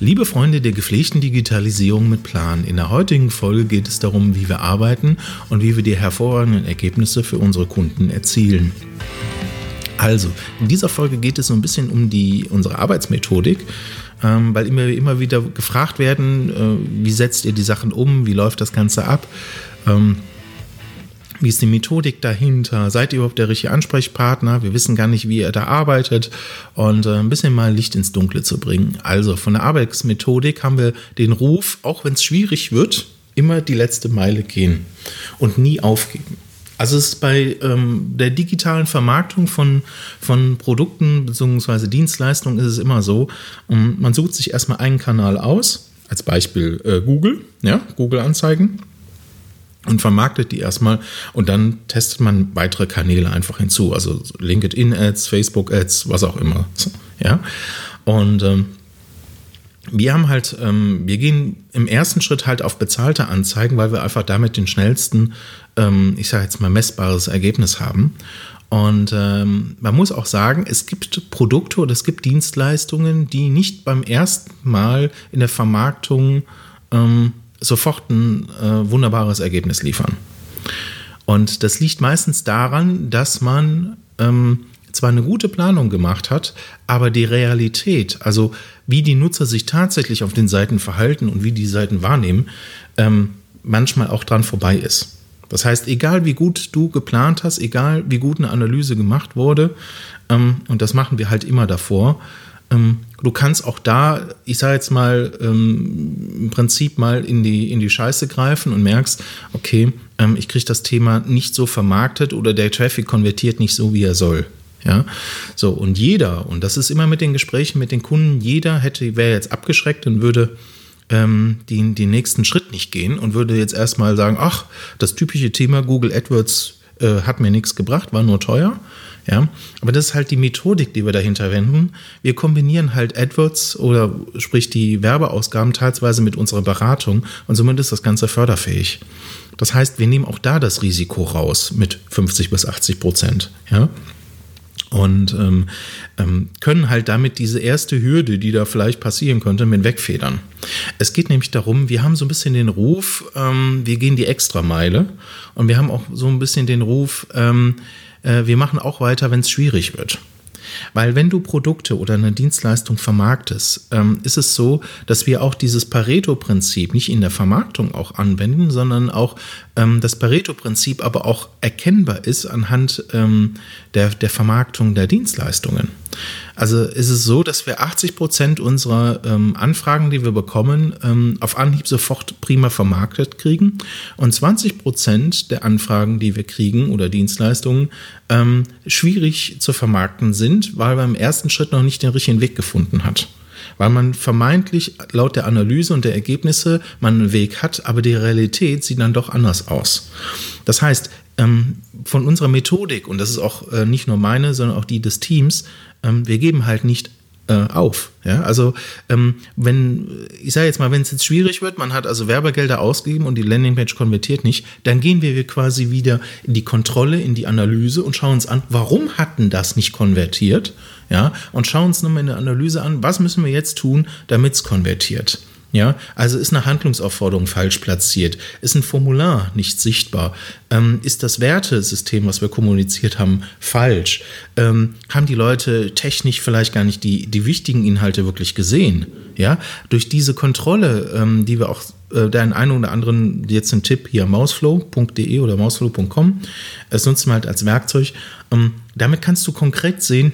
Liebe Freunde der gepflegten Digitalisierung mit Plan, in der heutigen Folge geht es darum, wie wir arbeiten und wie wir die hervorragenden Ergebnisse für unsere Kunden erzielen. Also, in dieser Folge geht es so ein bisschen um die, unsere Arbeitsmethodik, ähm, weil immer, immer wieder gefragt werden, äh, wie setzt ihr die Sachen um, wie läuft das Ganze ab. Ähm, wie ist die Methodik dahinter? Seid ihr überhaupt der richtige Ansprechpartner? Wir wissen gar nicht, wie ihr da arbeitet und äh, ein bisschen mal Licht ins Dunkle zu bringen. Also von der Arbeitsmethodik haben wir den Ruf, auch wenn es schwierig wird, immer die letzte Meile gehen und nie aufgeben. Also es ist bei ähm, der digitalen Vermarktung von, von Produkten bzw. Dienstleistungen ist es immer so, um, man sucht sich erstmal einen Kanal aus, als Beispiel äh, Google, ja, Google Anzeigen und vermarktet die erstmal und dann testet man weitere Kanäle einfach hinzu, also LinkedIn-Ads, Facebook-Ads, was auch immer. Ja, und ähm, wir haben halt, ähm, wir gehen im ersten Schritt halt auf bezahlte Anzeigen, weil wir einfach damit den schnellsten, ähm, ich sage jetzt mal, messbares Ergebnis haben. Und ähm, man muss auch sagen, es gibt Produkte oder es gibt Dienstleistungen, die nicht beim ersten Mal in der Vermarktung ähm, sofort ein äh, wunderbares Ergebnis liefern. Und das liegt meistens daran, dass man ähm, zwar eine gute Planung gemacht hat, aber die Realität, also wie die Nutzer sich tatsächlich auf den Seiten verhalten und wie die Seiten wahrnehmen, ähm, manchmal auch dran vorbei ist. Das heißt, egal wie gut du geplant hast, egal wie gut eine Analyse gemacht wurde, ähm, und das machen wir halt immer davor, ähm, du kannst auch da, ich sage jetzt mal, ähm, im Prinzip mal in die, in die Scheiße greifen und merkst, okay, ähm, ich kriege das Thema nicht so vermarktet oder der Traffic konvertiert nicht so, wie er soll. Ja, so und jeder, und das ist immer mit den Gesprächen mit den Kunden, jeder hätte, wäre jetzt abgeschreckt und würde ähm, den, den nächsten Schritt nicht gehen und würde jetzt erstmal sagen, ach, das typische Thema Google AdWords äh, hat mir nichts gebracht, war nur teuer. Ja, aber das ist halt die Methodik, die wir dahinter wenden. Wir kombinieren halt AdWords oder sprich die Werbeausgaben teilweise mit unserer Beratung und somit ist das Ganze förderfähig. Das heißt, wir nehmen auch da das Risiko raus mit 50 bis 80 Prozent. Ja und ähm, ähm, können halt damit diese erste Hürde, die da vielleicht passieren könnte, mit wegfedern. Es geht nämlich darum, wir haben so ein bisschen den Ruf, ähm, wir gehen die Extrameile und wir haben auch so ein bisschen den Ruf, ähm, äh, wir machen auch weiter, wenn es schwierig wird. Weil wenn du Produkte oder eine Dienstleistung vermarktest, ähm, ist es so, dass wir auch dieses Pareto-Prinzip nicht in der Vermarktung auch anwenden, sondern auch ähm, das Pareto-Prinzip aber auch erkennbar ist anhand ähm, der, der Vermarktung der Dienstleistungen. Also ist es so, dass wir 80 Prozent unserer ähm, Anfragen, die wir bekommen, ähm, auf Anhieb sofort prima vermarktet kriegen und 20 Prozent der Anfragen, die wir kriegen oder Dienstleistungen, ähm, schwierig zu vermarkten sind, weil man im ersten Schritt noch nicht den richtigen Weg gefunden hat weil man vermeintlich laut der Analyse und der Ergebnisse man einen Weg hat, aber die Realität sieht dann doch anders aus. Das heißt, von unserer Methodik, und das ist auch äh, nicht nur meine, sondern auch die des Teams, ähm, wir geben halt nicht äh, auf. Ja? Also ähm, wenn, ich sage jetzt mal, wenn es jetzt schwierig wird, man hat also Werbegelder ausgegeben und die Landingpage konvertiert nicht, dann gehen wir quasi wieder in die Kontrolle, in die Analyse und schauen uns an, warum hat denn das nicht konvertiert? Ja, und schauen uns nochmal in der Analyse an, was müssen wir jetzt tun, damit es konvertiert. Ja, also ist eine Handlungsaufforderung falsch platziert? Ist ein Formular nicht sichtbar? Ähm, ist das Wertesystem, was wir kommuniziert haben, falsch? Ähm, haben die Leute technisch vielleicht gar nicht die, die wichtigen Inhalte wirklich gesehen? Ja, durch diese Kontrolle, ähm, die wir auch äh, den einen oder anderen, jetzt ein Tipp hier, mausflow.de oder mausflow.com, es nutzen wir halt als Werkzeug. Ähm, damit kannst du konkret sehen,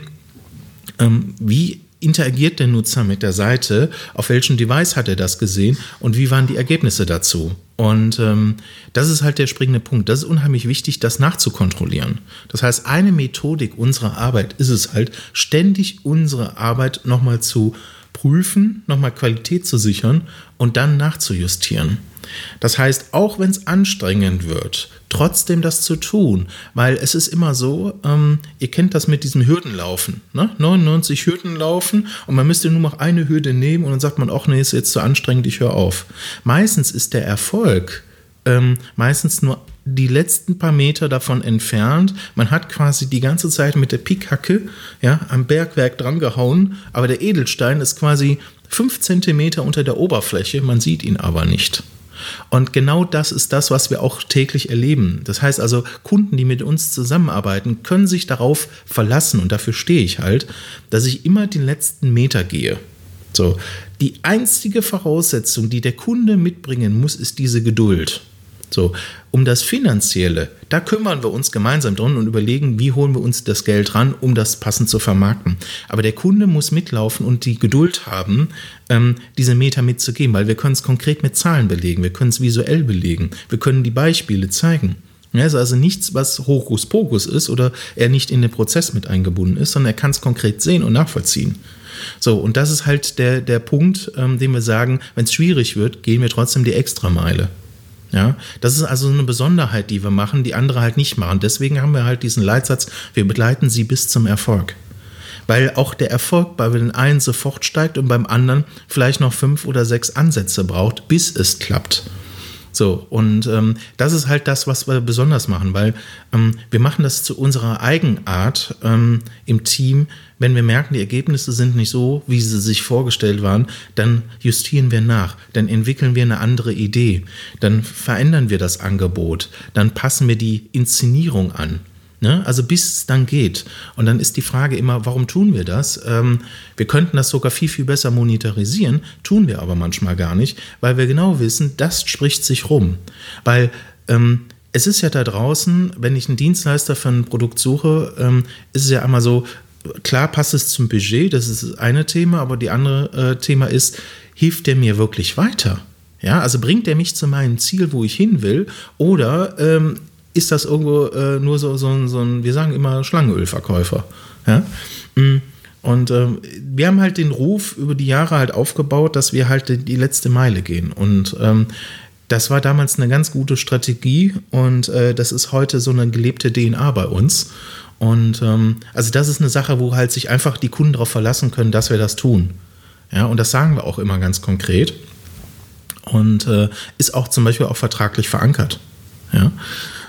ähm, wie interagiert der Nutzer mit der Seite, auf welchem Device hat er das gesehen und wie waren die Ergebnisse dazu. Und ähm, das ist halt der springende Punkt. Das ist unheimlich wichtig, das nachzukontrollieren. Das heißt, eine Methodik unserer Arbeit ist es halt, ständig unsere Arbeit nochmal zu prüfen, nochmal Qualität zu sichern und dann nachzujustieren. Das heißt, auch wenn es anstrengend wird, trotzdem das zu tun, weil es ist immer so, ähm, ihr kennt das mit diesem Hürdenlaufen, ne? 99 Hürden laufen und man müsste nur noch eine Hürde nehmen und dann sagt man, ach nee, ist jetzt zu anstrengend, ich höre auf. Meistens ist der Erfolg ähm, meistens nur die letzten paar Meter davon entfernt. Man hat quasi die ganze Zeit mit der Pikhacke ja, am Bergwerk drangehauen, aber der Edelstein ist quasi fünf Zentimeter unter der Oberfläche, man sieht ihn aber nicht. Und genau das ist das, was wir auch täglich erleben. Das heißt also, Kunden, die mit uns zusammenarbeiten, können sich darauf verlassen, und dafür stehe ich halt, dass ich immer den letzten Meter gehe. So, die einzige Voraussetzung, die der Kunde mitbringen muss, ist diese Geduld. So, um das Finanzielle, da kümmern wir uns gemeinsam drum und überlegen, wie holen wir uns das Geld ran, um das passend zu vermarkten. Aber der Kunde muss mitlaufen und die Geduld haben, ähm, diese Meter mitzugeben, weil wir können es konkret mit Zahlen belegen, wir können es visuell belegen, wir können die Beispiele zeigen. Ja, ist also nichts, was Hokuspokus ist oder er nicht in den Prozess mit eingebunden ist, sondern er kann es konkret sehen und nachvollziehen. So, und das ist halt der, der Punkt, ähm, den wir sagen, wenn es schwierig wird, gehen wir trotzdem die Extrameile. Ja, das ist also eine Besonderheit, die wir machen, die andere halt nicht machen. Deswegen haben wir halt diesen Leitsatz, wir begleiten sie bis zum Erfolg. Weil auch der Erfolg bei den einen sofort steigt und beim anderen vielleicht noch fünf oder sechs Ansätze braucht, bis es klappt. So, und ähm, das ist halt das, was wir besonders machen, weil ähm, wir machen das zu unserer Eigenart ähm, im Team. Wenn wir merken, die Ergebnisse sind nicht so, wie sie sich vorgestellt waren, dann justieren wir nach, dann entwickeln wir eine andere Idee, dann verändern wir das Angebot, dann passen wir die Inszenierung an. Ne? Also bis es dann geht. Und dann ist die Frage immer, warum tun wir das? Ähm, wir könnten das sogar viel, viel besser monetarisieren, tun wir aber manchmal gar nicht, weil wir genau wissen, das spricht sich rum. Weil ähm, es ist ja da draußen, wenn ich einen Dienstleister für ein Produkt suche, ähm, ist es ja einmal so, klar passt es zum Budget, das ist das eine Thema, aber die andere äh, Thema ist, hilft der mir wirklich weiter? Ja, also bringt er mich zu meinem Ziel, wo ich hin will, oder ähm, ist das irgendwo äh, nur so, so, so ein, wir sagen immer Schlangenölverkäufer. Ja? Mm. Und äh, wir haben halt den Ruf über die Jahre halt aufgebaut, dass wir halt die, die letzte Meile gehen. Und ähm, das war damals eine ganz gute Strategie und äh, das ist heute so eine gelebte DNA bei uns. Und ähm, also das ist eine Sache, wo halt sich einfach die Kunden darauf verlassen können, dass wir das tun. Ja, und das sagen wir auch immer ganz konkret. Und äh, ist auch zum Beispiel auch vertraglich verankert. Ja.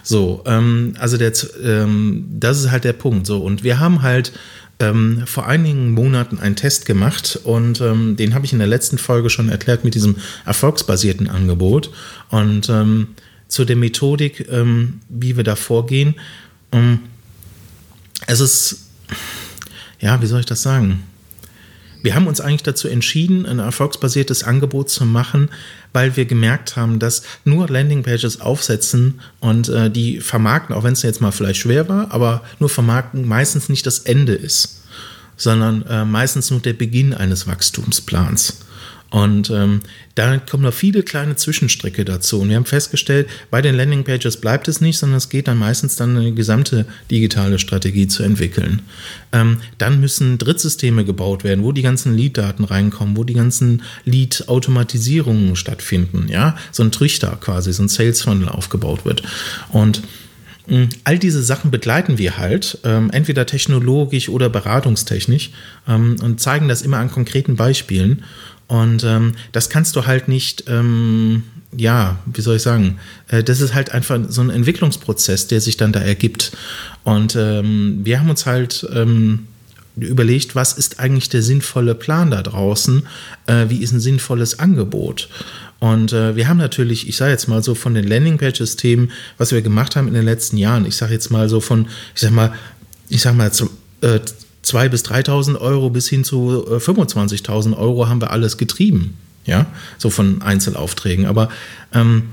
So, ähm, also der, ähm, das ist halt der Punkt. So, und wir haben halt ähm, vor einigen Monaten einen Test gemacht und ähm, den habe ich in der letzten Folge schon erklärt mit diesem erfolgsbasierten Angebot und ähm, zu der Methodik, ähm, wie wir da vorgehen. Ähm, es ist, ja, wie soll ich das sagen? Wir haben uns eigentlich dazu entschieden, ein erfolgsbasiertes Angebot zu machen, weil wir gemerkt haben, dass nur Landingpages aufsetzen und äh, die vermarkten, auch wenn es jetzt mal vielleicht schwer war, aber nur vermarkten meistens nicht das Ende ist, sondern äh, meistens nur der Beginn eines Wachstumsplans. Und ähm, da kommen noch viele kleine Zwischenstrecke dazu. Und wir haben festgestellt, bei den Landingpages bleibt es nicht, sondern es geht dann meistens dann eine gesamte digitale Strategie zu entwickeln. Ähm, dann müssen Drittsysteme gebaut werden, wo die ganzen Lead-Daten reinkommen, wo die ganzen Lead-Automatisierungen stattfinden. Ja, so ein Trichter quasi, so ein Sales-Funnel aufgebaut wird. Und hm, All diese Sachen begleiten wir halt, ähm, entweder technologisch oder beratungstechnisch ähm, und zeigen das immer an konkreten Beispielen. Und ähm, das kannst du halt nicht, ähm, ja, wie soll ich sagen, äh, das ist halt einfach so ein Entwicklungsprozess, der sich dann da ergibt. Und ähm, wir haben uns halt ähm, überlegt, was ist eigentlich der sinnvolle Plan da draußen? Äh, wie ist ein sinnvolles Angebot? Und äh, wir haben natürlich, ich sage jetzt mal so von den Landingpage-Systemen, was wir gemacht haben in den letzten Jahren, ich sage jetzt mal so von, ich sag mal, ich sag mal, zum, äh, 2.000 bis 3.000 Euro bis hin zu 25.000 äh, Euro haben wir alles getrieben. Ja, so von Einzelaufträgen. Aber ähm,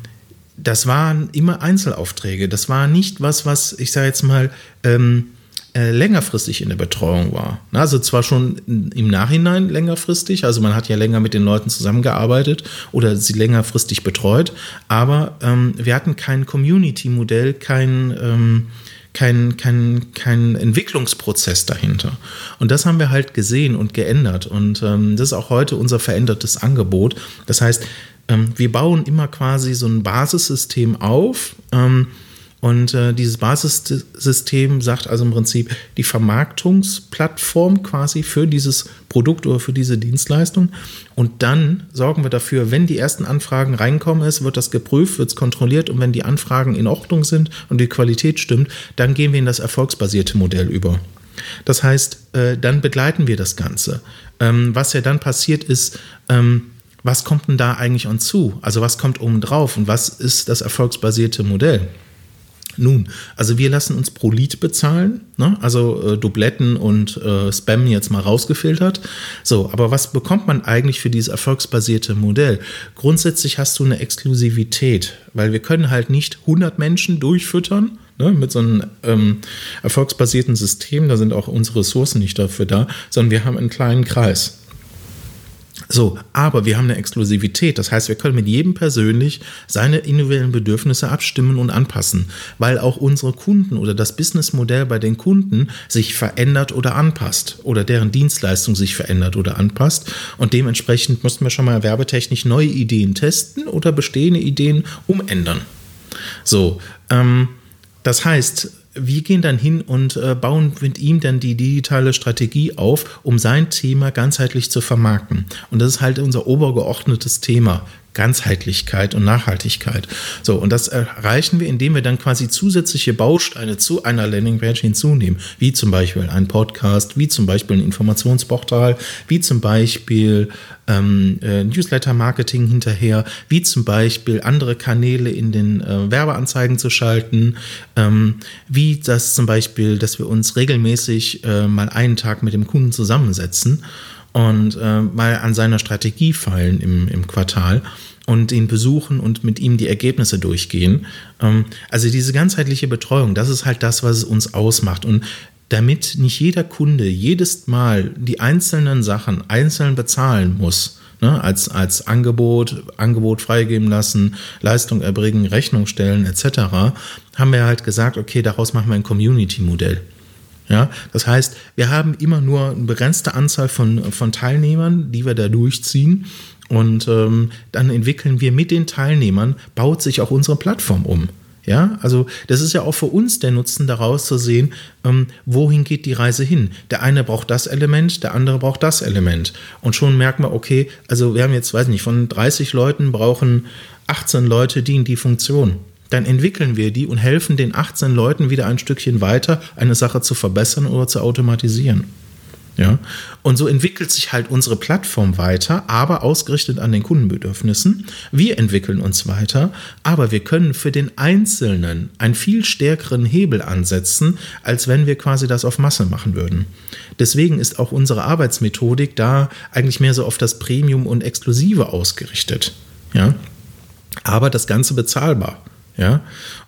das waren immer Einzelaufträge. Das war nicht was, was ich sage jetzt mal ähm, äh, längerfristig in der Betreuung war. Also zwar schon im Nachhinein längerfristig, also man hat ja länger mit den Leuten zusammengearbeitet oder sie längerfristig betreut, aber ähm, wir hatten kein Community-Modell, kein ähm, kein, kein, kein Entwicklungsprozess dahinter. Und das haben wir halt gesehen und geändert. Und ähm, das ist auch heute unser verändertes Angebot. Das heißt, ähm, wir bauen immer quasi so ein Basissystem auf. Ähm, und äh, dieses Basissystem sagt also im Prinzip die Vermarktungsplattform quasi für dieses Produkt oder für diese Dienstleistung. Und dann sorgen wir dafür, wenn die ersten Anfragen reinkommen ist, wird das geprüft, wird es kontrolliert und wenn die Anfragen in Ordnung sind und die Qualität stimmt, dann gehen wir in das erfolgsbasierte Modell über. Das heißt, äh, dann begleiten wir das Ganze. Ähm, was ja dann passiert ist, ähm, was kommt denn da eigentlich uns zu? Also was kommt oben drauf und was ist das erfolgsbasierte Modell? Nun, also wir lassen uns pro Lied bezahlen, ne? also äh, Dubletten und äh, Spam jetzt mal rausgefiltert. So, aber was bekommt man eigentlich für dieses erfolgsbasierte Modell? Grundsätzlich hast du eine Exklusivität, weil wir können halt nicht 100 Menschen durchfüttern, ne, mit so einem ähm, erfolgsbasierten System, da sind auch unsere Ressourcen nicht dafür da, sondern wir haben einen kleinen Kreis. So, aber wir haben eine Exklusivität. Das heißt, wir können mit jedem persönlich seine individuellen Bedürfnisse abstimmen und anpassen, weil auch unsere Kunden oder das Businessmodell bei den Kunden sich verändert oder anpasst oder deren Dienstleistung sich verändert oder anpasst. Und dementsprechend müssen wir schon mal werbetechnisch neue Ideen testen oder bestehende Ideen umändern. So, ähm, das heißt, wir gehen dann hin und äh, bauen mit ihm dann die digitale Strategie auf, um sein Thema ganzheitlich zu vermarkten. Und das ist halt unser obergeordnetes Thema. Ganzheitlichkeit und Nachhaltigkeit. So, und das erreichen wir, indem wir dann quasi zusätzliche Bausteine zu einer Landingpage hinzunehmen, wie zum Beispiel ein Podcast, wie zum Beispiel ein Informationsportal, wie zum Beispiel ähm, äh, Newsletter-Marketing hinterher, wie zum Beispiel andere Kanäle in den äh, Werbeanzeigen zu schalten, ähm, wie das zum Beispiel, dass wir uns regelmäßig äh, mal einen Tag mit dem Kunden zusammensetzen und äh, mal an seiner Strategie feilen im, im Quartal und ihn besuchen und mit ihm die Ergebnisse durchgehen. Ähm, also diese ganzheitliche Betreuung, das ist halt das, was es uns ausmacht. Und damit nicht jeder Kunde jedes Mal die einzelnen Sachen einzeln bezahlen muss, ne, als, als Angebot, Angebot freigeben lassen, Leistung erbringen, Rechnung stellen etc., haben wir halt gesagt, okay, daraus machen wir ein Community-Modell. Ja, das heißt, wir haben immer nur eine begrenzte Anzahl von, von Teilnehmern, die wir da durchziehen. Und ähm, dann entwickeln wir mit den Teilnehmern, baut sich auch unsere Plattform um. Ja, also das ist ja auch für uns der Nutzen daraus zu sehen, ähm, wohin geht die Reise hin. Der eine braucht das Element, der andere braucht das Element. Und schon merken wir, okay, also wir haben jetzt, weiß nicht, von 30 Leuten brauchen 18 Leute die in die Funktion dann entwickeln wir die und helfen den 18 Leuten wieder ein Stückchen weiter, eine Sache zu verbessern oder zu automatisieren. Ja, und so entwickelt sich halt unsere Plattform weiter, aber ausgerichtet an den Kundenbedürfnissen. Wir entwickeln uns weiter, aber wir können für den Einzelnen einen viel stärkeren Hebel ansetzen, als wenn wir quasi das auf Masse machen würden. Deswegen ist auch unsere Arbeitsmethodik da eigentlich mehr so auf das Premium und Exklusive ausgerichtet. Ja, aber das Ganze bezahlbar. Ja,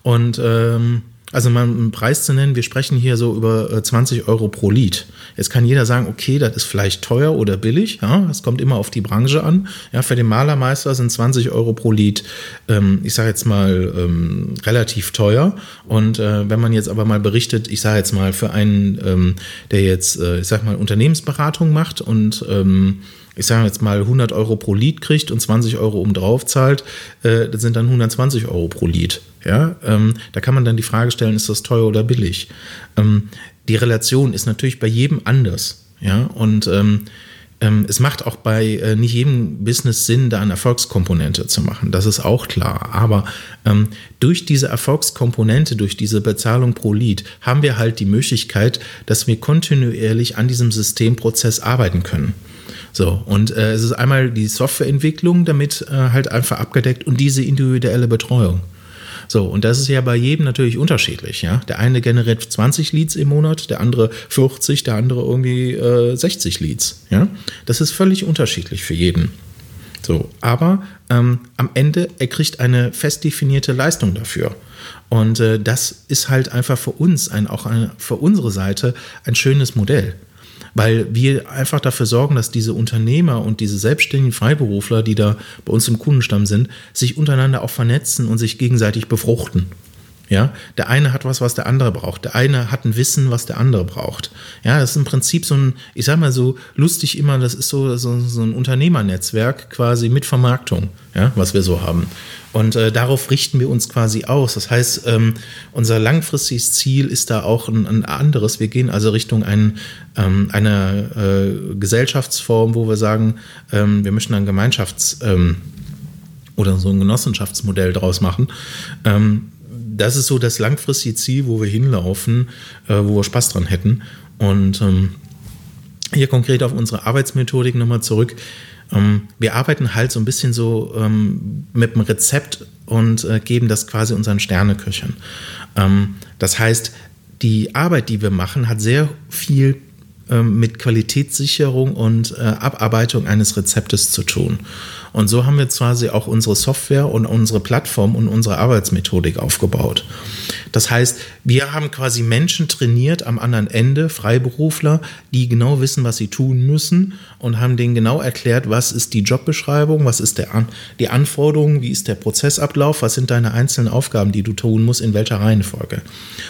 und ähm, also mal einen Preis zu nennen, wir sprechen hier so über 20 äh, Euro pro Lied. Jetzt kann jeder sagen, okay, das ist vielleicht teuer oder billig. Ja, das kommt immer auf die Branche an. Ja, für den Malermeister sind 20 Euro pro Lied, ähm, ich sage jetzt mal, ähm, relativ teuer. Und äh, wenn man jetzt aber mal berichtet, ich sage jetzt mal, für einen, ähm, der jetzt, äh, ich sage mal, Unternehmensberatung macht und ähm, ich sage jetzt mal 100 Euro pro Lied kriegt und 20 Euro obendrauf zahlt, äh, das sind dann 120 Euro pro Lied. Ja, ähm, da kann man dann die Frage stellen, ist das teuer oder billig? Ähm, die Relation ist natürlich bei jedem anders. Ja, und ähm, ähm es macht auch bei äh, nicht jedem Business Sinn, da eine Erfolgskomponente zu machen. Das ist auch klar. Aber ähm, durch diese Erfolgskomponente, durch diese Bezahlung pro Lied, haben wir halt die Möglichkeit, dass wir kontinuierlich an diesem Systemprozess arbeiten können. So, und äh, es ist einmal die Softwareentwicklung damit äh, halt einfach abgedeckt und diese individuelle Betreuung. So, und das ist ja bei jedem natürlich unterschiedlich. Ja? Der eine generiert 20 Leads im Monat, der andere 40, der andere irgendwie äh, 60 Leads. Ja? Das ist völlig unterschiedlich für jeden. So, aber ähm, am Ende, er kriegt eine fest definierte Leistung dafür. Und äh, das ist halt einfach für uns, ein, auch eine, für unsere Seite, ein schönes Modell weil wir einfach dafür sorgen, dass diese Unternehmer und diese selbstständigen Freiberufler, die da bei uns im Kundenstamm sind, sich untereinander auch vernetzen und sich gegenseitig befruchten. Ja, der eine hat was, was der andere braucht. Der eine hat ein Wissen, was der andere braucht. Ja, das ist im Prinzip so ein, ich sag mal so lustig immer, das ist so, so, so ein Unternehmernetzwerk quasi mit Vermarktung, ja, was wir so haben. Und äh, darauf richten wir uns quasi aus. Das heißt, ähm, unser langfristiges Ziel ist da auch ein, ein anderes. Wir gehen also Richtung ein, ähm, einer äh, Gesellschaftsform, wo wir sagen, ähm, wir möchten ein Gemeinschafts- ähm, oder so ein Genossenschaftsmodell draus machen. Das ist so das langfristige Ziel, wo wir hinlaufen, äh, wo wir Spaß dran hätten. Und ähm, hier konkret auf unsere Arbeitsmethodik nochmal zurück. Ähm, wir arbeiten halt so ein bisschen so ähm, mit dem Rezept und äh, geben das quasi unseren Sterneköchern. Ähm, das heißt, die Arbeit, die wir machen, hat sehr viel ähm, mit Qualitätssicherung und äh, Abarbeitung eines Rezeptes zu tun. Und so haben wir quasi auch unsere Software und unsere Plattform und unsere Arbeitsmethodik aufgebaut. Das heißt, wir haben quasi Menschen trainiert am anderen Ende, Freiberufler, die genau wissen, was sie tun müssen und haben denen genau erklärt, was ist die Jobbeschreibung, was ist der die Anforderung, wie ist der Prozessablauf, was sind deine einzelnen Aufgaben, die du tun musst, in welcher Reihenfolge.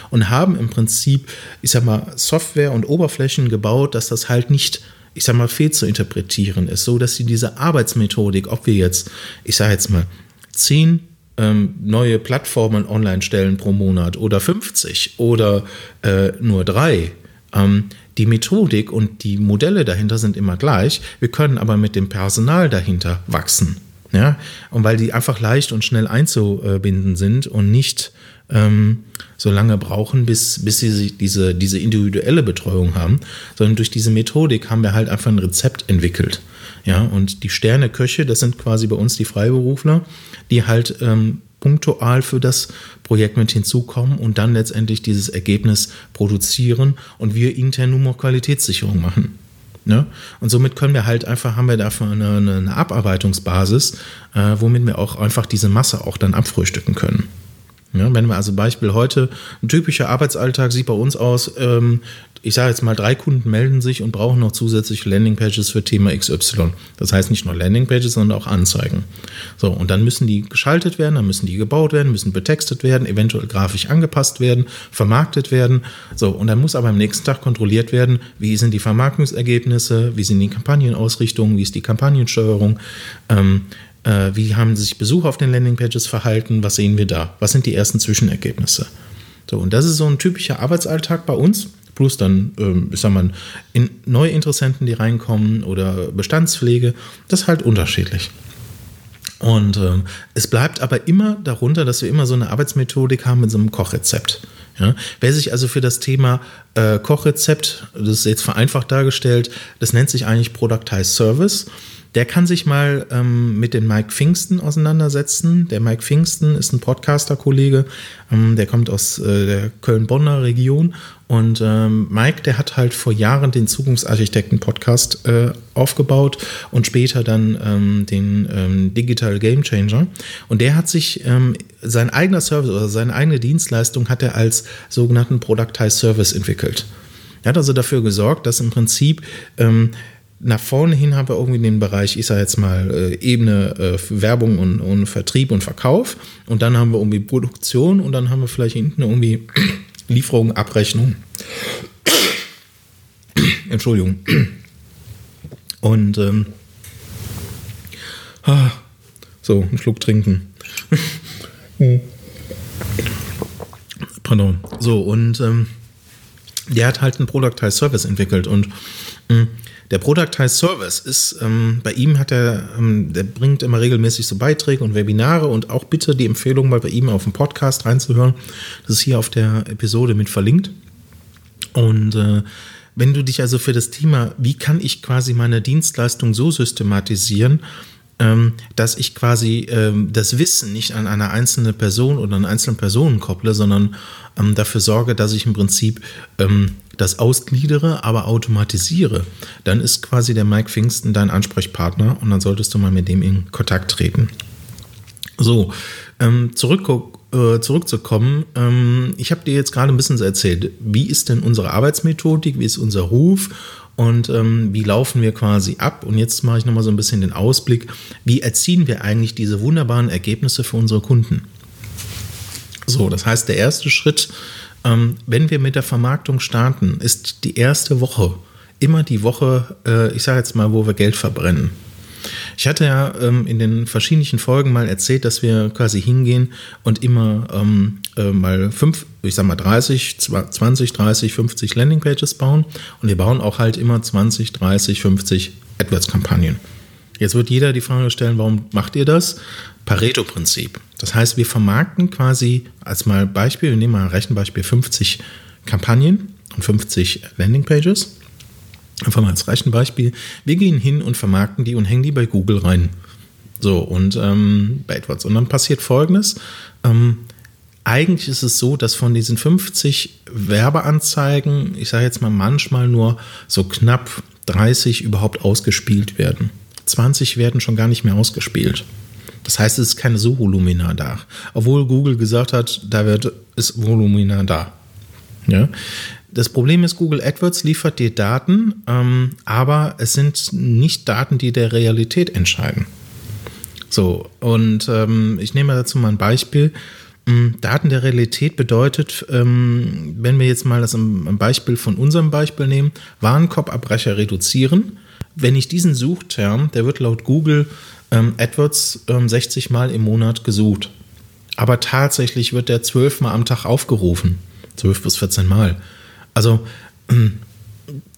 Und haben im Prinzip, ich sag mal, Software und Oberflächen gebaut, dass das halt nicht ich sag mal, fehl zu interpretieren ist, so dass sie diese Arbeitsmethodik, ob wir jetzt, ich sage jetzt mal, zehn ähm, neue Plattformen online stellen pro Monat oder 50 oder äh, nur drei. Ähm, die Methodik und die Modelle dahinter sind immer gleich. Wir können aber mit dem Personal dahinter wachsen. Ja? Und weil die einfach leicht und schnell einzubinden sind und nicht ähm, so lange brauchen, bis, bis sie diese, diese individuelle Betreuung haben, sondern durch diese Methodik haben wir halt einfach ein Rezept entwickelt. Ja, und die Sterneköche, das sind quasi bei uns die Freiberufler, die halt ähm, punktual für das Projekt mit hinzukommen und dann letztendlich dieses Ergebnis produzieren und wir intern nur noch Qualitätssicherung machen. Ne? Und somit können wir halt einfach, haben wir dafür eine, eine Abarbeitungsbasis, äh, womit wir auch einfach diese Masse auch dann abfrühstücken können. Ja, wenn wir also Beispiel heute, ein typischer Arbeitsalltag sieht bei uns aus, ähm, ich sage jetzt mal, drei Kunden melden sich und brauchen noch zusätzliche Landingpages für Thema XY. Das heißt nicht nur Landingpages, sondern auch Anzeigen. So, und dann müssen die geschaltet werden, dann müssen die gebaut werden, müssen betextet werden, eventuell grafisch angepasst werden, vermarktet werden. So, und dann muss aber am nächsten Tag kontrolliert werden, wie sind die Vermarktungsergebnisse, wie sind die Kampagnenausrichtungen, wie ist die Kampagnensteuerung. Ähm, äh, wie haben sich Besucher auf den Landingpages verhalten, was sehen wir da, was sind die ersten Zwischenergebnisse. So, und das ist so ein typischer Arbeitsalltag bei uns plus dann, ähm, ich sag mal, in neue Interessenten, die reinkommen oder Bestandspflege, das ist halt unterschiedlich. Und ähm, es bleibt aber immer darunter, dass wir immer so eine Arbeitsmethodik haben mit so einem Kochrezept. Ja? Wer sich also für das Thema äh, Kochrezept, das ist jetzt vereinfacht dargestellt, das nennt sich eigentlich Productized Service. Der kann sich mal ähm, mit dem Mike Pfingsten auseinandersetzen. Der Mike Pfingsten ist ein Podcaster-Kollege, ähm, der kommt aus äh, der Köln-Bonner Region. Und ähm, Mike, der hat halt vor Jahren den Zukunftsarchitekten-Podcast äh, aufgebaut und später dann ähm, den ähm, Digital Game Changer. Und der hat sich ähm, sein eigener Service oder seine eigene Dienstleistung hat er als sogenannten Productized Service entwickelt. Er hat also dafür gesorgt, dass im Prinzip nach vorne hin haben wir irgendwie den Bereich, ich sage jetzt mal, äh, Ebene äh, Werbung und, und, Vertrieb und Verkauf. Und dann haben wir irgendwie Produktion und dann haben wir vielleicht hinten irgendwie Lieferung, Abrechnung. Entschuldigung. Und ähm, ah, so, einen Schluck trinken. Pardon. So, und ähm, der hat halt einen Productized Service entwickelt und mh, der Productized Service ist, ähm, bei ihm hat er, ähm, der bringt immer regelmäßig so Beiträge und Webinare und auch bitte die Empfehlung mal bei ihm auf dem Podcast reinzuhören. Das ist hier auf der Episode mit verlinkt. Und äh, wenn du dich also für das Thema, wie kann ich quasi meine Dienstleistung so systematisieren, ähm, dass ich quasi ähm, das Wissen nicht an eine einzelne Person oder an einzelne Personen kopple, sondern ähm, dafür sorge, dass ich im Prinzip das ausgliedere, aber automatisiere, dann ist quasi der Mike Pfingsten dein Ansprechpartner und dann solltest du mal mit dem in Kontakt treten. So, zurück, äh, zurückzukommen, ich habe dir jetzt gerade ein bisschen erzählt, wie ist denn unsere Arbeitsmethodik, wie ist unser Ruf und ähm, wie laufen wir quasi ab. Und jetzt mache ich nochmal so ein bisschen den Ausblick, wie erzielen wir eigentlich diese wunderbaren Ergebnisse für unsere Kunden. So, das heißt, der erste Schritt, ähm, wenn wir mit der Vermarktung starten, ist die erste Woche immer die Woche, äh, ich sage jetzt mal, wo wir Geld verbrennen. Ich hatte ja ähm, in den verschiedenen Folgen mal erzählt, dass wir quasi hingehen und immer ähm, äh, mal fünf, ich sag mal 30, 20, 30, 50 Landingpages bauen und wir bauen auch halt immer 20, 30, 50 AdWords-Kampagnen. Jetzt wird jeder die Frage stellen, warum macht ihr das? Pareto-Prinzip. Das heißt, wir vermarkten quasi als mal Beispiel, wir nehmen mal ein Rechenbeispiel 50 Kampagnen und 50 Landingpages. Einfach mal als Rechenbeispiel. Wir gehen hin und vermarkten die und hängen die bei Google rein. So, und ähm, bei AdWords. Und dann passiert folgendes. Ähm, eigentlich ist es so, dass von diesen 50 Werbeanzeigen, ich sage jetzt mal manchmal nur so knapp 30 überhaupt ausgespielt werden. 20 werden schon gar nicht mehr ausgespielt. Das heißt, es ist keine so Volumina da. Obwohl Google gesagt hat, da wird, ist Volumina da. Ja? Das Problem ist, Google AdWords liefert dir Daten, ähm, aber es sind nicht Daten, die der Realität entscheiden. So, und ähm, ich nehme dazu mal ein Beispiel. Ähm, Daten der Realität bedeutet, ähm, wenn wir jetzt mal das am Beispiel von unserem Beispiel nehmen, Warenkorbabbrecher reduzieren. Wenn ich diesen Suchterm, der wird laut Google ähm, AdWords ähm, 60 Mal im Monat gesucht. Aber tatsächlich wird der 12 Mal am Tag aufgerufen. 12 bis 14 Mal. Also, ähm,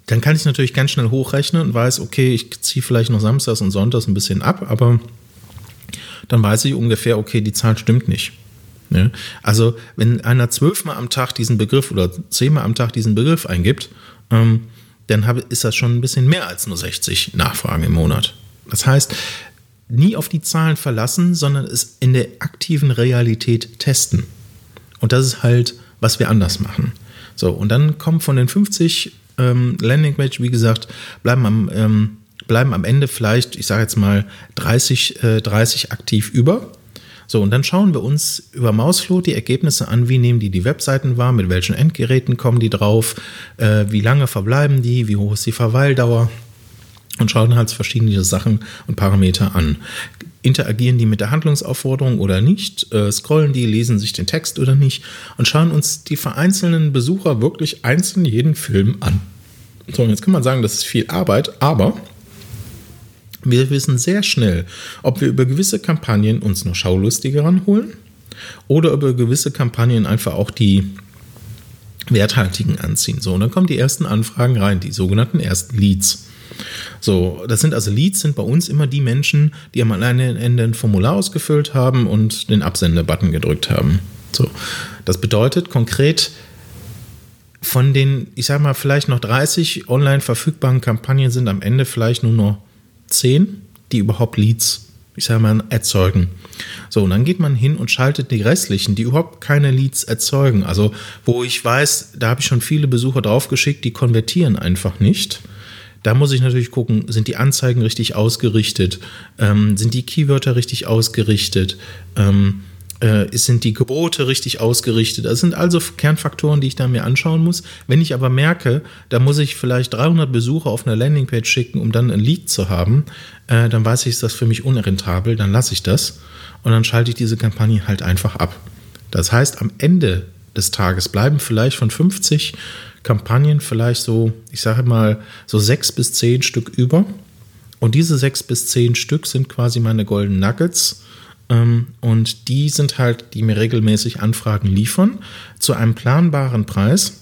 dann kann ich natürlich ganz schnell hochrechnen und weiß, okay, ich ziehe vielleicht noch samstags und sonntags ein bisschen ab, aber dann weiß ich ungefähr, okay, die Zahl stimmt nicht. Ja? Also, wenn einer zwölfmal am Tag diesen Begriff oder zehnmal am Tag diesen Begriff eingibt, ähm, dann hab, ist das schon ein bisschen mehr als nur 60 Nachfragen im Monat. Das heißt, nie auf die Zahlen verlassen, sondern es in der aktiven Realität testen. Und das ist halt, was wir anders machen. So, und dann kommen von den 50 ähm, Landingpage, wie gesagt, bleiben am, ähm, bleiben am Ende vielleicht, ich sage jetzt mal, 30, äh, 30 aktiv über. So, und dann schauen wir uns über Mausflow die Ergebnisse an, wie nehmen die die Webseiten wahr, mit welchen Endgeräten kommen die drauf, äh, wie lange verbleiben die, wie hoch ist die Verweildauer und schauen halt verschiedene Sachen und Parameter an. Interagieren die mit der Handlungsaufforderung oder nicht? Äh, scrollen die, lesen sich den Text oder nicht? Und schauen uns die vereinzelten Besucher wirklich einzeln jeden Film an. So, jetzt kann man sagen, das ist viel Arbeit, aber wir wissen sehr schnell, ob wir über gewisse Kampagnen uns nur Schaulustige ranholen oder über gewisse Kampagnen einfach auch die Werthaltigen anziehen. So, und dann kommen die ersten Anfragen rein, die sogenannten ersten Leads. So, das sind also Leads, sind bei uns immer die Menschen, die am Ende ein Formular ausgefüllt haben und den Absender-Button gedrückt haben. So, das bedeutet konkret, von den, ich sag mal, vielleicht noch 30 online verfügbaren Kampagnen sind am Ende vielleicht nur noch 10, die überhaupt Leads, ich sag mal, erzeugen. So, und dann geht man hin und schaltet die restlichen, die überhaupt keine Leads erzeugen. Also, wo ich weiß, da habe ich schon viele Besucher draufgeschickt, die konvertieren einfach nicht. Da muss ich natürlich gucken, sind die Anzeigen richtig ausgerichtet? Ähm, sind die Keywörter richtig ausgerichtet? Ähm, äh, sind die Gebote richtig ausgerichtet? Das sind also Kernfaktoren, die ich da mir anschauen muss. Wenn ich aber merke, da muss ich vielleicht 300 Besucher auf eine Landingpage schicken, um dann ein Lead zu haben, äh, dann weiß ich, ist das für mich unrentabel, dann lasse ich das und dann schalte ich diese Kampagne halt einfach ab. Das heißt, am Ende des Tages bleiben vielleicht von 50 Kampagnen vielleicht so, ich sage mal, so sechs bis zehn Stück über. Und diese sechs bis zehn Stück sind quasi meine Golden Nuggets. Ähm, und die sind halt, die mir regelmäßig Anfragen liefern, zu einem planbaren Preis.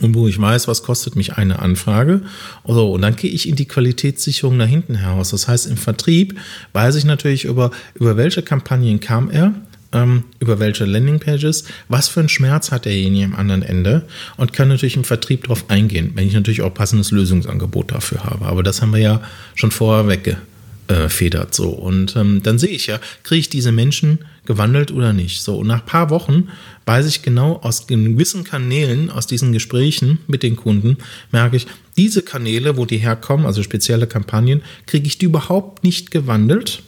Und wo ich weiß, was kostet mich eine Anfrage. So, und dann gehe ich in die Qualitätssicherung nach hinten heraus. Das heißt, im Vertrieb weiß ich natürlich über, über welche Kampagnen kam er, ähm, über welche Landingpages, was für einen Schmerz hat derjenige am anderen Ende und kann natürlich im Vertrieb darauf eingehen, wenn ich natürlich auch passendes Lösungsangebot dafür habe. Aber das haben wir ja schon vorher weggefedert so. Und ähm, dann sehe ich ja, kriege ich diese Menschen gewandelt oder nicht. So, und nach ein paar Wochen weiß ich genau aus gewissen Kanälen, aus diesen Gesprächen mit den Kunden, merke ich, diese Kanäle, wo die herkommen, also spezielle Kampagnen, kriege ich die überhaupt nicht gewandelt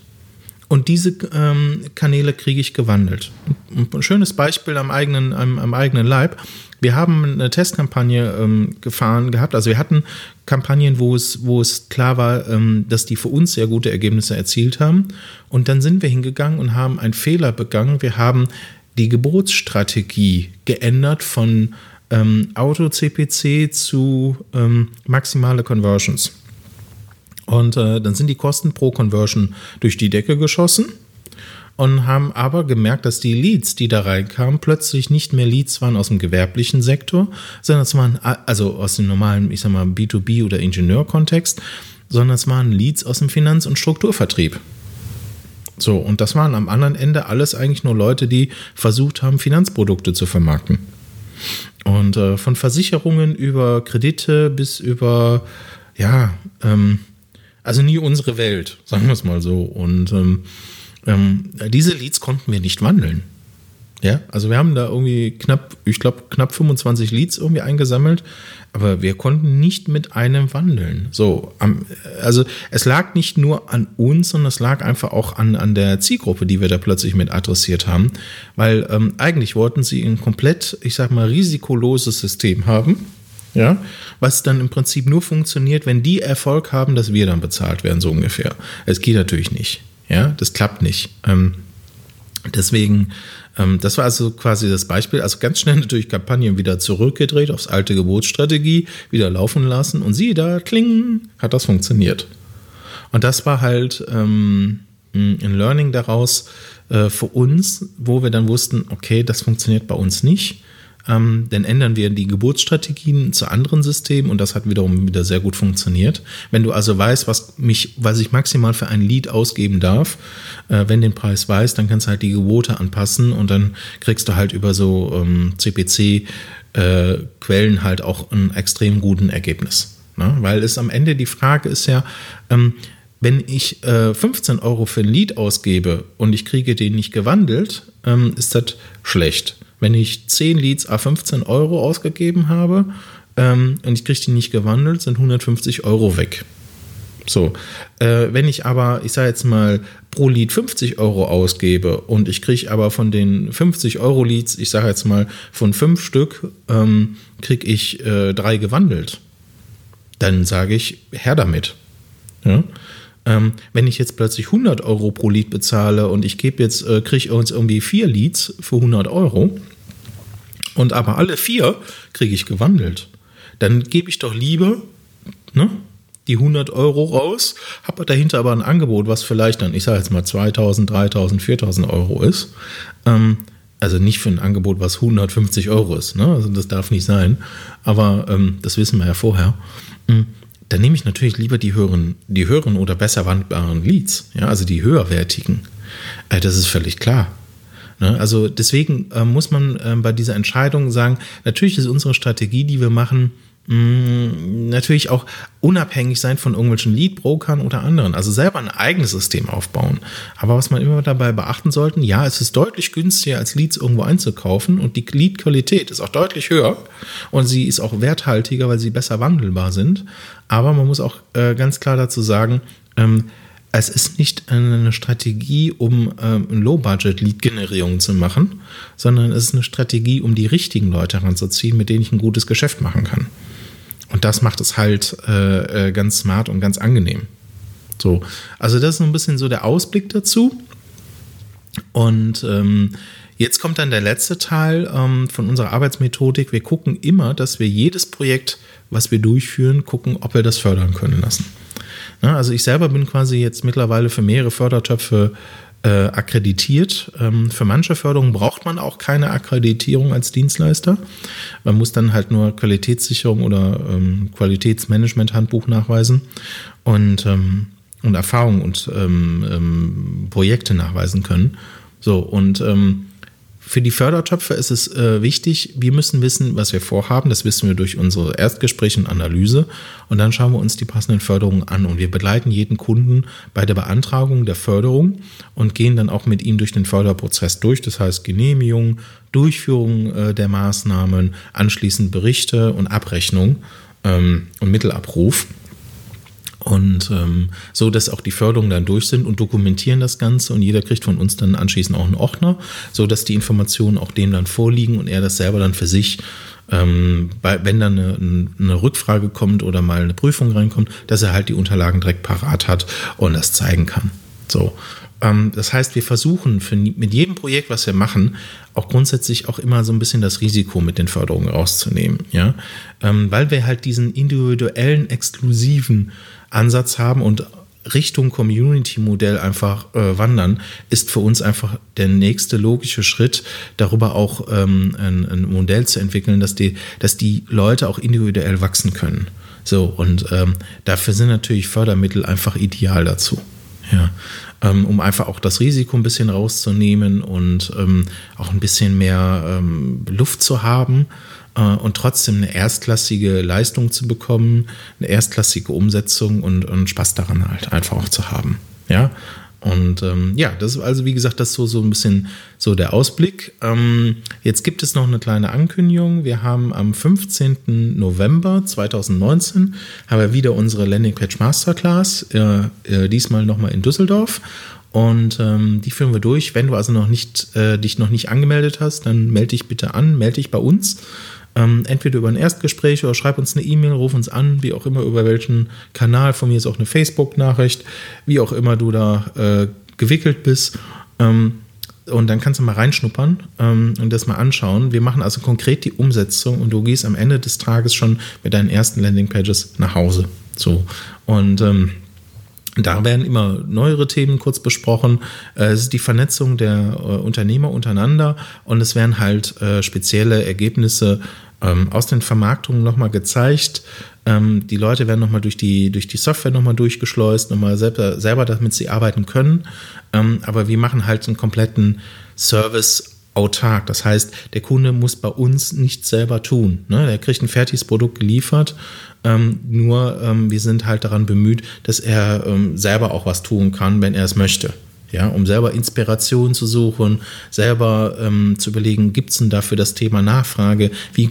und diese ähm, Kanäle kriege ich gewandelt. Ein schönes Beispiel am eigenen, am, am eigenen Leib. Wir haben eine Testkampagne ähm, gefahren gehabt. Also wir hatten Kampagnen, wo es, wo es klar war, ähm, dass die für uns sehr gute Ergebnisse erzielt haben. Und dann sind wir hingegangen und haben einen Fehler begangen. Wir haben die Geburtsstrategie geändert von ähm, Auto-CPC zu ähm, maximale Conversions. Und äh, dann sind die Kosten pro Conversion durch die Decke geschossen und haben aber gemerkt, dass die Leads, die da reinkamen, plötzlich nicht mehr Leads waren aus dem gewerblichen Sektor, sondern es waren also aus dem normalen, ich sag mal, B2B oder Ingenieurkontext. sondern es waren Leads aus dem Finanz- und Strukturvertrieb. So, und das waren am anderen Ende alles eigentlich nur Leute, die versucht haben, Finanzprodukte zu vermarkten. Und äh, von Versicherungen über Kredite bis über, ja, ähm, also nie unsere Welt, sagen wir es mal so. Und ähm, ähm, diese Leads konnten wir nicht wandeln. Ja, also wir haben da irgendwie knapp, ich glaube, knapp 25 Leads irgendwie eingesammelt, aber wir konnten nicht mit einem wandeln. So, also es lag nicht nur an uns, sondern es lag einfach auch an, an der Zielgruppe, die wir da plötzlich mit adressiert haben, weil ähm, eigentlich wollten sie ein komplett, ich sag mal, risikoloses System haben. Ja, was dann im Prinzip nur funktioniert, wenn die Erfolg haben, dass wir dann bezahlt werden, so ungefähr. Es geht natürlich nicht. Ja, das klappt nicht. Ähm, deswegen ähm, das war also quasi das Beispiel. Also ganz schnell natürlich Kampagnen wieder zurückgedreht aufs alte Geburtsstrategie, wieder laufen lassen und siehe da, kling, hat das funktioniert. Und das war halt ähm, ein Learning daraus äh, für uns, wo wir dann wussten, okay, das funktioniert bei uns nicht ähm, dann ändern wir die Geburtsstrategien zu anderen Systemen und das hat wiederum wieder sehr gut funktioniert. Wenn du also weißt, was mich, was ich maximal für ein Lied ausgeben darf, äh, wenn den Preis weißt, dann kannst du halt die Gebote anpassen und dann kriegst du halt über so ähm, CPC äh, Quellen halt auch ein extrem guten Ergebnis. Ne? Weil es am Ende die Frage ist ja, ähm, wenn ich äh, 15 Euro für ein Lied ausgebe und ich kriege den nicht gewandelt, ähm, ist das schlecht. Wenn ich 10 Leads a 15 Euro ausgegeben habe ähm, und ich kriege die nicht gewandelt, sind 150 Euro weg. So, äh, wenn ich aber, ich sage jetzt mal, pro Lead 50 Euro ausgebe und ich kriege aber von den 50 Euro Leads, ich sage jetzt mal, von fünf Stück ähm, kriege ich äh, drei gewandelt, dann sage ich, her damit. Ja? Ähm, wenn ich jetzt plötzlich 100 Euro pro Lead bezahle und ich gebe jetzt, äh, kriege uns irgendwie vier Leads für 100 Euro, und aber alle vier kriege ich gewandelt. Dann gebe ich doch lieber ne, die 100 Euro raus, habe dahinter aber ein Angebot, was vielleicht dann, ich sage jetzt mal 2000, 3000, 4000 Euro ist. Ähm, also nicht für ein Angebot, was 150 Euro ist. Ne? Also das darf nicht sein. Aber ähm, das wissen wir ja vorher. Mhm. Dann nehme ich natürlich lieber die höheren, die höheren oder besser wandbaren Leads, ja, also die höherwertigen. Äh, das ist völlig klar. Ne? Also deswegen äh, muss man äh, bei dieser Entscheidung sagen, natürlich ist unsere Strategie, die wir machen, mm, natürlich auch unabhängig sein von irgendwelchen Lead-Brokern oder anderen. Also selber ein eigenes System aufbauen. Aber was man immer dabei beachten sollte, ja, es ist deutlich günstiger, als Leads irgendwo einzukaufen und die Lead-Qualität ist auch deutlich höher und sie ist auch werthaltiger, weil sie besser wandelbar sind. Aber man muss auch äh, ganz klar dazu sagen, ähm, es ist nicht eine Strategie, um ähm, Low-Budget-Lead-Generierung zu machen, sondern es ist eine Strategie, um die richtigen Leute heranzuziehen, mit denen ich ein gutes Geschäft machen kann. Und das macht es halt äh, äh, ganz smart und ganz angenehm. So, also das ist ein bisschen so der Ausblick dazu. Und ähm, jetzt kommt dann der letzte Teil ähm, von unserer Arbeitsmethodik. Wir gucken immer, dass wir jedes Projekt, was wir durchführen, gucken, ob wir das fördern können lassen. Ja, also ich selber bin quasi jetzt mittlerweile für mehrere Fördertöpfe äh, akkreditiert. Ähm, für manche Förderungen braucht man auch keine Akkreditierung als Dienstleister. Man muss dann halt nur Qualitätssicherung oder ähm, Qualitätsmanagement-Handbuch nachweisen und, ähm, und Erfahrung und ähm, ähm, Projekte nachweisen können. So, und ähm, für die Fördertöpfe ist es äh, wichtig, wir müssen wissen, was wir vorhaben. Das wissen wir durch unsere Erstgespräche und Analyse. Und dann schauen wir uns die passenden Förderungen an. Und wir begleiten jeden Kunden bei der Beantragung der Förderung und gehen dann auch mit ihm durch den Förderprozess durch. Das heißt Genehmigung, Durchführung äh, der Maßnahmen, anschließend Berichte und Abrechnung ähm, und Mittelabruf. Und ähm, so, dass auch die Förderungen dann durch sind und dokumentieren das Ganze und jeder kriegt von uns dann anschließend auch einen Ordner, so dass die Informationen auch dem dann vorliegen und er das selber dann für sich, ähm, bei, wenn dann eine, eine Rückfrage kommt oder mal eine Prüfung reinkommt, dass er halt die Unterlagen direkt parat hat und das zeigen kann. So. Ähm, das heißt, wir versuchen für, mit jedem Projekt, was wir machen, auch grundsätzlich auch immer so ein bisschen das Risiko mit den Förderungen rauszunehmen, ja, ähm, weil wir halt diesen individuellen, exklusiven Ansatz haben und Richtung Community-Modell einfach äh, wandern, ist für uns einfach der nächste logische Schritt, darüber auch ähm, ein, ein, Modell zu entwickeln, dass die, dass die Leute auch individuell wachsen können. So, und ähm, dafür sind natürlich Fördermittel einfach ideal dazu. Ja, ähm, um einfach auch das Risiko ein bisschen rauszunehmen und ähm, auch ein bisschen mehr ähm, Luft zu haben äh, und trotzdem eine erstklassige Leistung zu bekommen, eine erstklassige Umsetzung und, und Spaß daran halt einfach auch zu haben. Ja, und ähm, ja, das ist also, wie gesagt, das so, so ein bisschen so der Ausblick. Ähm, jetzt gibt es noch eine kleine Ankündigung. Wir haben am 15. November 2019 haben wir wieder unsere Landingpage Masterclass, äh, äh, diesmal nochmal in Düsseldorf. Und ähm, die führen wir durch. Wenn du also noch nicht, äh, dich noch nicht angemeldet hast, dann melde dich bitte an, melde dich bei uns. Ähm, entweder über ein Erstgespräch oder schreib uns eine E-Mail, ruf uns an, wie auch immer, über welchen Kanal. Von mir ist auch eine Facebook-Nachricht, wie auch immer du da äh, gewickelt bist. Ähm, und dann kannst du mal reinschnuppern ähm, und das mal anschauen. Wir machen also konkret die Umsetzung und du gehst am Ende des Tages schon mit deinen ersten Landingpages nach Hause. So. Und ähm, da werden immer neuere Themen kurz besprochen. Äh, es ist die Vernetzung der äh, Unternehmer untereinander und es werden halt äh, spezielle Ergebnisse ähm, aus den Vermarktungen nochmal gezeigt. Ähm, die Leute werden nochmal durch die, durch die Software nochmal durchgeschleust, nochmal selber, selber, damit sie arbeiten können. Ähm, aber wir machen halt einen kompletten Service autark. Das heißt, der Kunde muss bei uns nichts selber tun. Ne? Der kriegt ein fertiges Produkt geliefert ähm, nur ähm, wir sind halt daran bemüht, dass er ähm, selber auch was tun kann, wenn er es möchte. Ja, um selber Inspiration zu suchen, selber ähm, zu überlegen, gibt es denn dafür das Thema Nachfrage? Wie,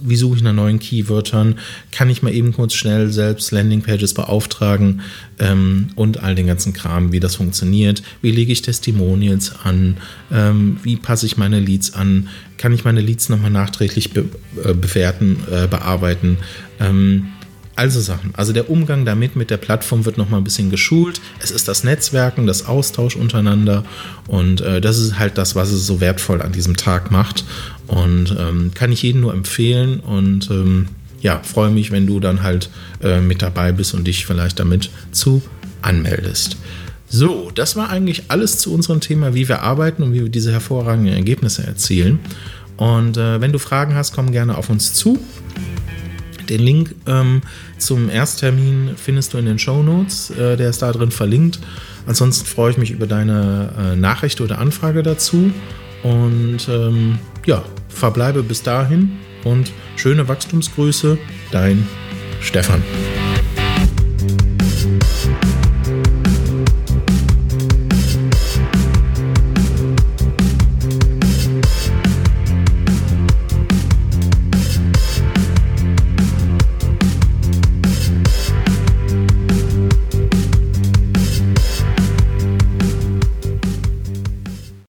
wie suche ich nach neuen Keywörtern? Kann ich mal eben kurz schnell selbst Landingpages beauftragen ähm, und all den ganzen Kram, wie das funktioniert? Wie lege ich Testimonials an? Ähm, wie passe ich meine Leads an? Kann ich meine Leads nochmal nachträglich be äh, bewerten, äh, bearbeiten? Ähm, also Sachen. Also der Umgang damit mit der Plattform wird nochmal ein bisschen geschult. Es ist das Netzwerken, das Austausch untereinander und äh, das ist halt das, was es so wertvoll an diesem Tag macht. Und ähm, kann ich jedem nur empfehlen und ähm, ja, freue mich, wenn du dann halt äh, mit dabei bist und dich vielleicht damit zu anmeldest. So, das war eigentlich alles zu unserem Thema, wie wir arbeiten und wie wir diese hervorragenden Ergebnisse erzielen. Und äh, wenn du Fragen hast, komm gerne auf uns zu. Den Link ähm, zum Ersttermin findest du in den Show Notes. Äh, der ist da drin verlinkt. Ansonsten freue ich mich über deine äh, Nachricht oder Anfrage dazu. Und ähm, ja, verbleibe bis dahin und schöne Wachstumsgrüße, dein Stefan.